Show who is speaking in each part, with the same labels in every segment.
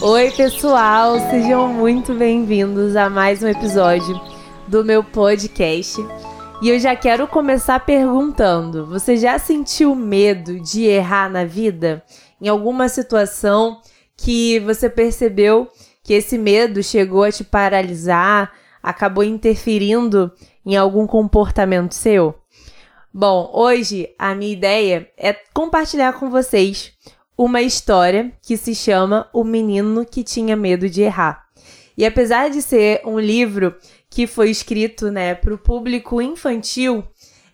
Speaker 1: Oi, pessoal, sejam muito bem-vindos a mais um episódio do meu podcast. E eu já quero começar perguntando: você já sentiu medo de errar na vida? Em alguma situação que você percebeu que esse medo chegou a te paralisar, acabou interferindo em algum comportamento seu? Bom, hoje a minha ideia é compartilhar com vocês uma história que se chama O Menino que Tinha Medo de Errar. E apesar de ser um livro que foi escrito né, para o público infantil,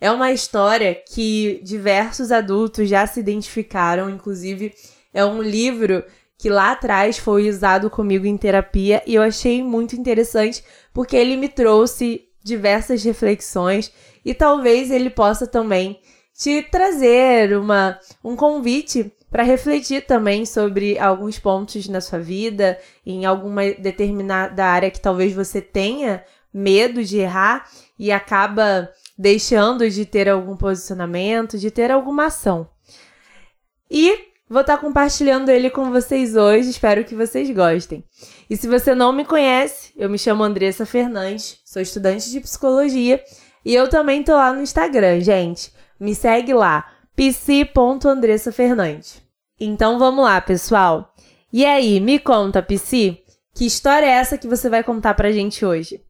Speaker 1: é uma história que diversos adultos já se identificaram, inclusive é um livro que lá atrás foi usado comigo em terapia e eu achei muito interessante porque ele me trouxe diversas reflexões e talvez ele possa também te trazer uma, um convite para refletir também sobre alguns pontos na sua vida, em alguma determinada área que talvez você tenha medo de errar e acaba deixando de ter algum posicionamento, de ter alguma ação. E Vou estar compartilhando ele com vocês hoje, espero que vocês gostem. E se você não me conhece, eu me chamo Andressa Fernandes, sou estudante de psicologia e eu também tô lá no Instagram, gente. Me segue lá, psi.andressafernandes. Então vamos lá, pessoal. E aí, me conta, Psi, que história é essa que você vai contar pra gente hoje?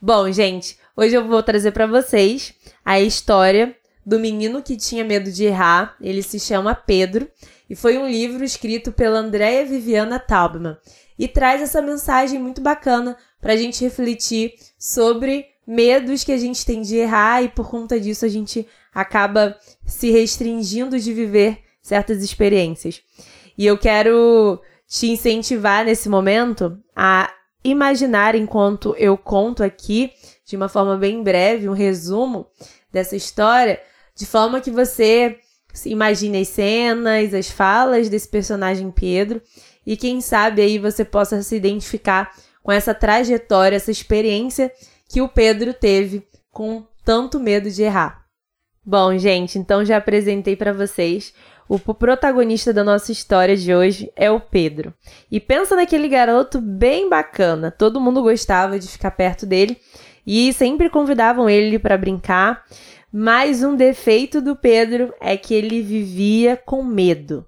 Speaker 1: Bom, gente, hoje eu vou trazer para vocês a história do menino que tinha medo de errar. Ele se chama Pedro e foi um livro escrito pela Andrea Viviana Taubman e traz essa mensagem muito bacana para a gente refletir sobre medos que a gente tem de errar e por conta disso a gente acaba se restringindo de viver certas experiências. E eu quero te incentivar nesse momento a imaginar enquanto eu conto aqui, de uma forma bem breve, um resumo dessa história, de forma que você imagine as cenas, as falas desse personagem Pedro e quem sabe aí você possa se identificar com essa trajetória, essa experiência que o Pedro teve com tanto medo de errar. Bom, gente, então já apresentei para vocês o protagonista da nossa história de hoje é o Pedro. E pensa naquele garoto bem bacana, todo mundo gostava de ficar perto dele e sempre convidavam ele para brincar. Mas um defeito do Pedro é que ele vivia com medo.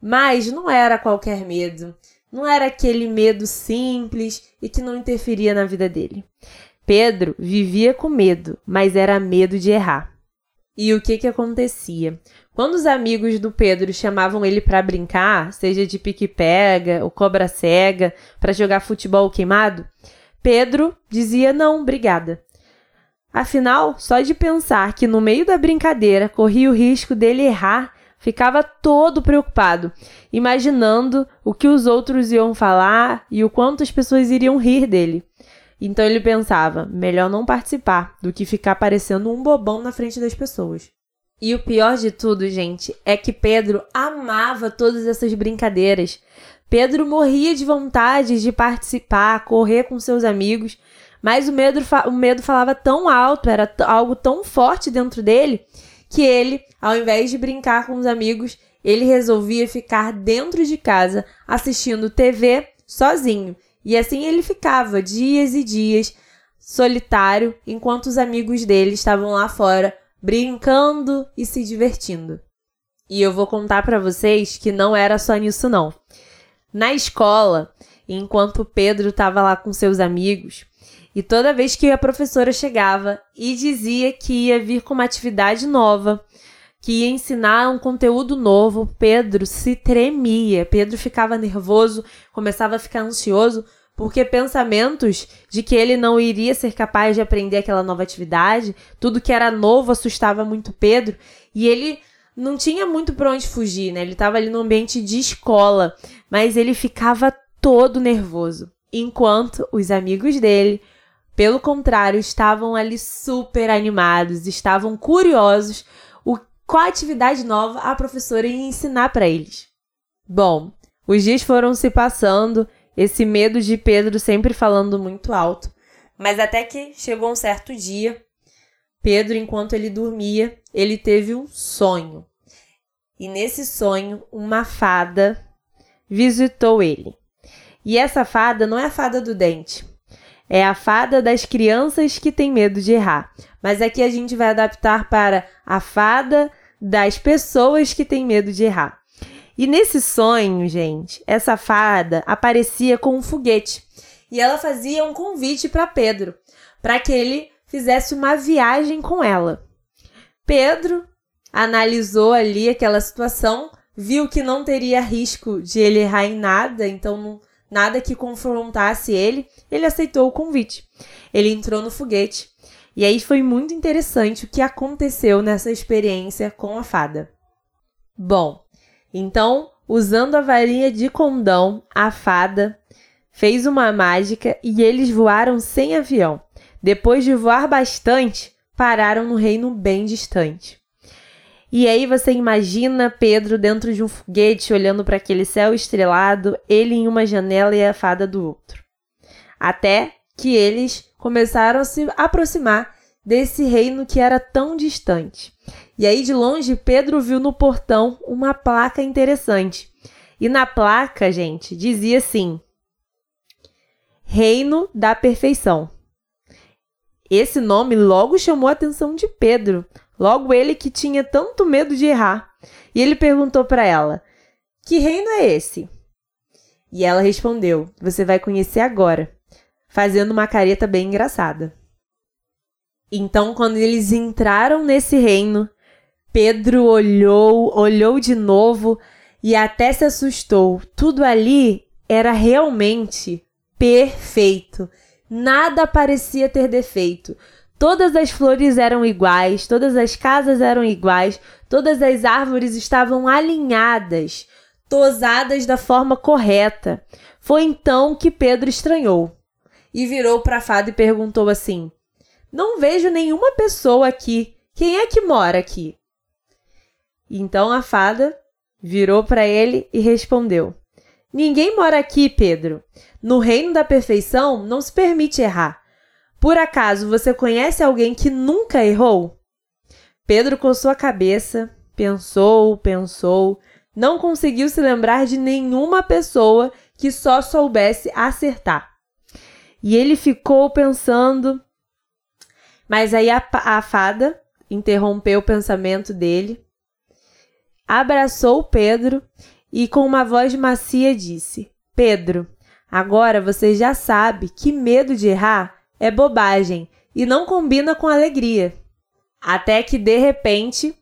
Speaker 1: Mas não era qualquer medo. Não era aquele medo simples e que não interferia na vida dele. Pedro vivia com medo, mas era medo de errar. E o que que acontecia? Quando os amigos do Pedro chamavam ele para brincar, seja de pique-pega ou cobra cega, para jogar futebol queimado, Pedro dizia não, obrigada. Afinal, só de pensar que no meio da brincadeira corria o risco dele errar, ficava todo preocupado, imaginando o que os outros iam falar e o quanto as pessoas iriam rir dele. Então ele pensava: melhor não participar do que ficar parecendo um bobão na frente das pessoas. E o pior de tudo, gente, é que Pedro amava todas essas brincadeiras. Pedro morria de vontade de participar, correr com seus amigos, mas o medo, o medo falava tão alto, era algo tão forte dentro dele, que ele, ao invés de brincar com os amigos, ele resolvia ficar dentro de casa assistindo TV sozinho. E assim ele ficava dias e dias solitário, enquanto os amigos dele estavam lá fora brincando e se divertindo. E eu vou contar para vocês que não era só nisso não. Na escola, enquanto Pedro estava lá com seus amigos, e toda vez que a professora chegava e dizia que ia vir com uma atividade nova, que ia ensinar um conteúdo novo, Pedro se tremia. Pedro ficava nervoso, começava a ficar ansioso, porque pensamentos de que ele não iria ser capaz de aprender aquela nova atividade, tudo que era novo assustava muito Pedro, e ele não tinha muito para onde fugir, né? Ele estava ali no ambiente de escola, mas ele ficava todo nervoso, enquanto os amigos dele pelo contrário, estavam ali super animados, estavam curiosos o qual atividade nova a professora ia ensinar para eles. Bom, os dias foram se passando, esse medo de Pedro sempre falando muito alto, mas até que chegou um certo dia, Pedro, enquanto ele dormia, ele teve um sonho. E nesse sonho, uma fada visitou ele. E essa fada não é a fada do dente. É a fada das crianças que têm medo de errar. Mas aqui a gente vai adaptar para a fada das pessoas que têm medo de errar. E nesse sonho, gente, essa fada aparecia com um foguete e ela fazia um convite para Pedro, para que ele fizesse uma viagem com ela. Pedro analisou ali aquela situação, viu que não teria risco de ele errar em nada, então nada que confrontasse ele, ele aceitou o convite. Ele entrou no foguete. E aí foi muito interessante o que aconteceu nessa experiência com a fada. Bom, então, usando a varinha de condão, a fada fez uma mágica e eles voaram sem avião. Depois de voar bastante, pararam no reino bem distante. E aí você imagina Pedro dentro de um foguete olhando para aquele céu estrelado, ele em uma janela e a fada do outro. Até que eles começaram a se aproximar desse reino que era tão distante. E aí de longe Pedro viu no portão uma placa interessante. E na placa, gente, dizia assim: Reino da Perfeição. Esse nome logo chamou a atenção de Pedro, logo ele que tinha tanto medo de errar. E ele perguntou para ela: Que reino é esse? E ela respondeu: Você vai conhecer agora, fazendo uma careta bem engraçada. Então, quando eles entraram nesse reino, Pedro olhou, olhou de novo e até se assustou. Tudo ali era realmente perfeito. Nada parecia ter defeito. Todas as flores eram iguais, todas as casas eram iguais, todas as árvores estavam alinhadas, tosadas da forma correta. Foi então que Pedro estranhou e virou para a fada e perguntou assim: Não vejo nenhuma pessoa aqui. Quem é que mora aqui? Então a fada virou para ele e respondeu: Ninguém mora aqui, Pedro. No reino da perfeição não se permite errar. Por acaso você conhece alguém que nunca errou? Pedro coçou a cabeça, pensou, pensou, não conseguiu se lembrar de nenhuma pessoa que só soubesse acertar. E ele ficou pensando. Mas aí a, a fada interrompeu o pensamento dele, abraçou Pedro e com uma voz macia disse: Pedro, agora você já sabe que medo de errar é bobagem e não combina com alegria. Até que de repente,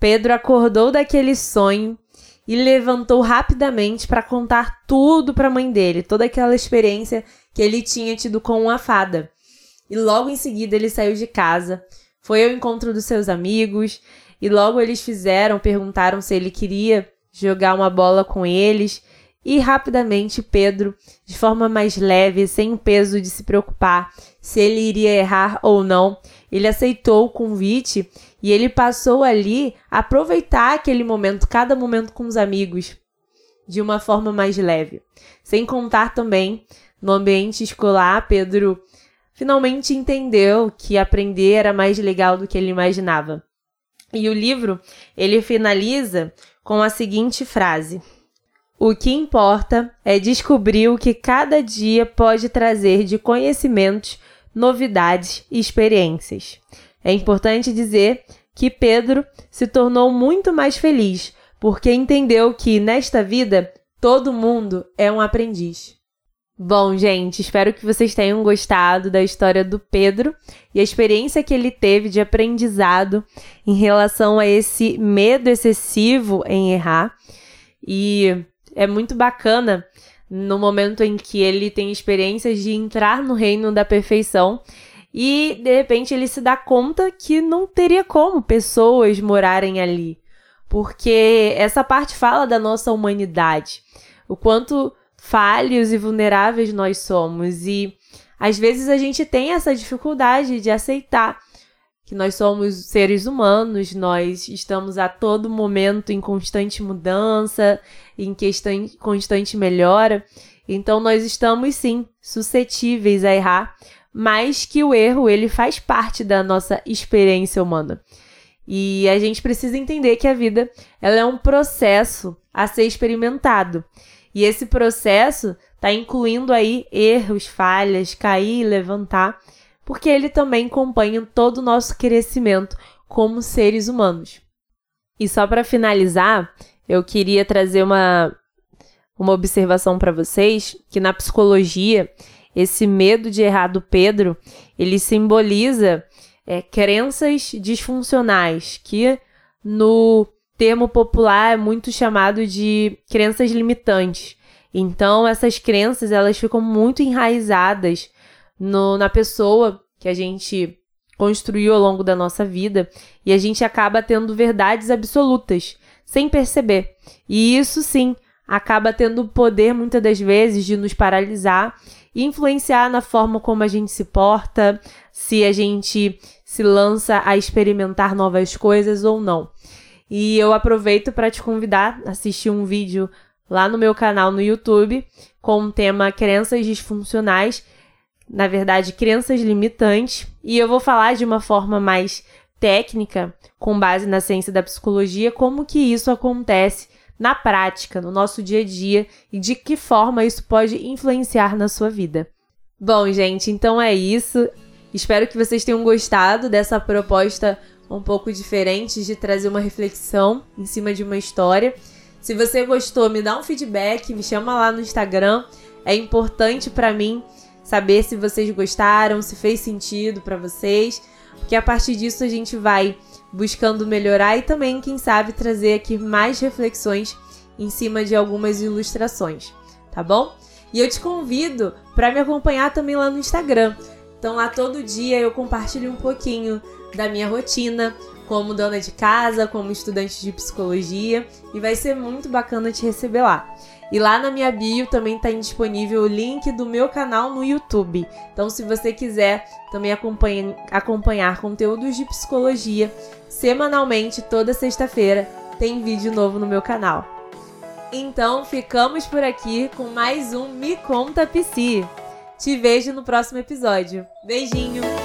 Speaker 1: Pedro acordou daquele sonho e levantou rapidamente para contar tudo para a mãe dele, toda aquela experiência que ele tinha tido com uma fada. E logo em seguida ele saiu de casa, foi ao encontro dos seus amigos e logo eles fizeram, perguntaram se ele queria jogar uma bola com eles e rapidamente Pedro, de forma mais leve, sem o peso de se preocupar se ele iria errar ou não, ele aceitou o convite e ele passou ali a aproveitar aquele momento, cada momento com os amigos, de uma forma mais leve. Sem contar também no ambiente escolar, Pedro finalmente entendeu que aprender era mais legal do que ele imaginava. E o livro, ele finaliza com a seguinte frase: O que importa é descobrir o que cada dia pode trazer de conhecimentos, novidades e experiências. É importante dizer que Pedro se tornou muito mais feliz porque entendeu que nesta vida todo mundo é um aprendiz. Bom, gente, espero que vocês tenham gostado da história do Pedro e a experiência que ele teve de aprendizado em relação a esse medo excessivo em errar. E é muito bacana no momento em que ele tem experiências de entrar no reino da perfeição e de repente ele se dá conta que não teria como pessoas morarem ali, porque essa parte fala da nossa humanidade, o quanto falhos e vulneráveis nós somos. E às vezes a gente tem essa dificuldade de aceitar que nós somos seres humanos, nós estamos a todo momento em constante mudança, em questão, constante melhora. Então nós estamos sim suscetíveis a errar, mas que o erro ele faz parte da nossa experiência humana. E a gente precisa entender que a vida ela é um processo a ser experimentado E esse processo está incluindo aí erros, falhas, cair e levantar, porque ele também acompanha todo o nosso crescimento como seres humanos. E só para finalizar, eu queria trazer uma, uma observação para vocês que na psicologia esse medo de errar do Pedro ele simboliza é, crenças disfuncionais que no termo popular é muito chamado de crenças limitantes. Então essas crenças elas ficam muito enraizadas no, na pessoa que a gente construiu ao longo da nossa vida e a gente acaba tendo verdades absolutas sem perceber. E isso sim acaba tendo o poder muitas das vezes de nos paralisar e influenciar na forma como a gente se porta, se a gente se lança a experimentar novas coisas ou não. E eu aproveito para te convidar a assistir um vídeo lá no meu canal no YouTube com o tema Crenças Disfuncionais, na verdade, crenças limitantes, e eu vou falar de uma forma mais técnica, com base na ciência da psicologia, como que isso acontece na prática, no nosso dia a dia e de que forma isso pode influenciar na sua vida. Bom, gente, então é isso. Espero que vocês tenham gostado dessa proposta um pouco diferente de trazer uma reflexão em cima de uma história. Se você gostou, me dá um feedback, me chama lá no Instagram. É importante para mim saber se vocês gostaram, se fez sentido para vocês, porque a partir disso a gente vai buscando melhorar e também, quem sabe, trazer aqui mais reflexões em cima de algumas ilustrações, tá bom? E eu te convido para me acompanhar também lá no Instagram. Então lá todo dia eu compartilho um pouquinho da minha rotina como dona de casa, como estudante de psicologia e vai ser muito bacana te receber lá. E lá na minha bio também está disponível o link do meu canal no YouTube. Então, se você quiser também acompanhar, conteúdos de psicologia, semanalmente, toda sexta-feira, tem vídeo novo no meu canal. Então, ficamos por aqui com mais um Me Conta Psi. Te vejo no próximo episódio. Beijinho!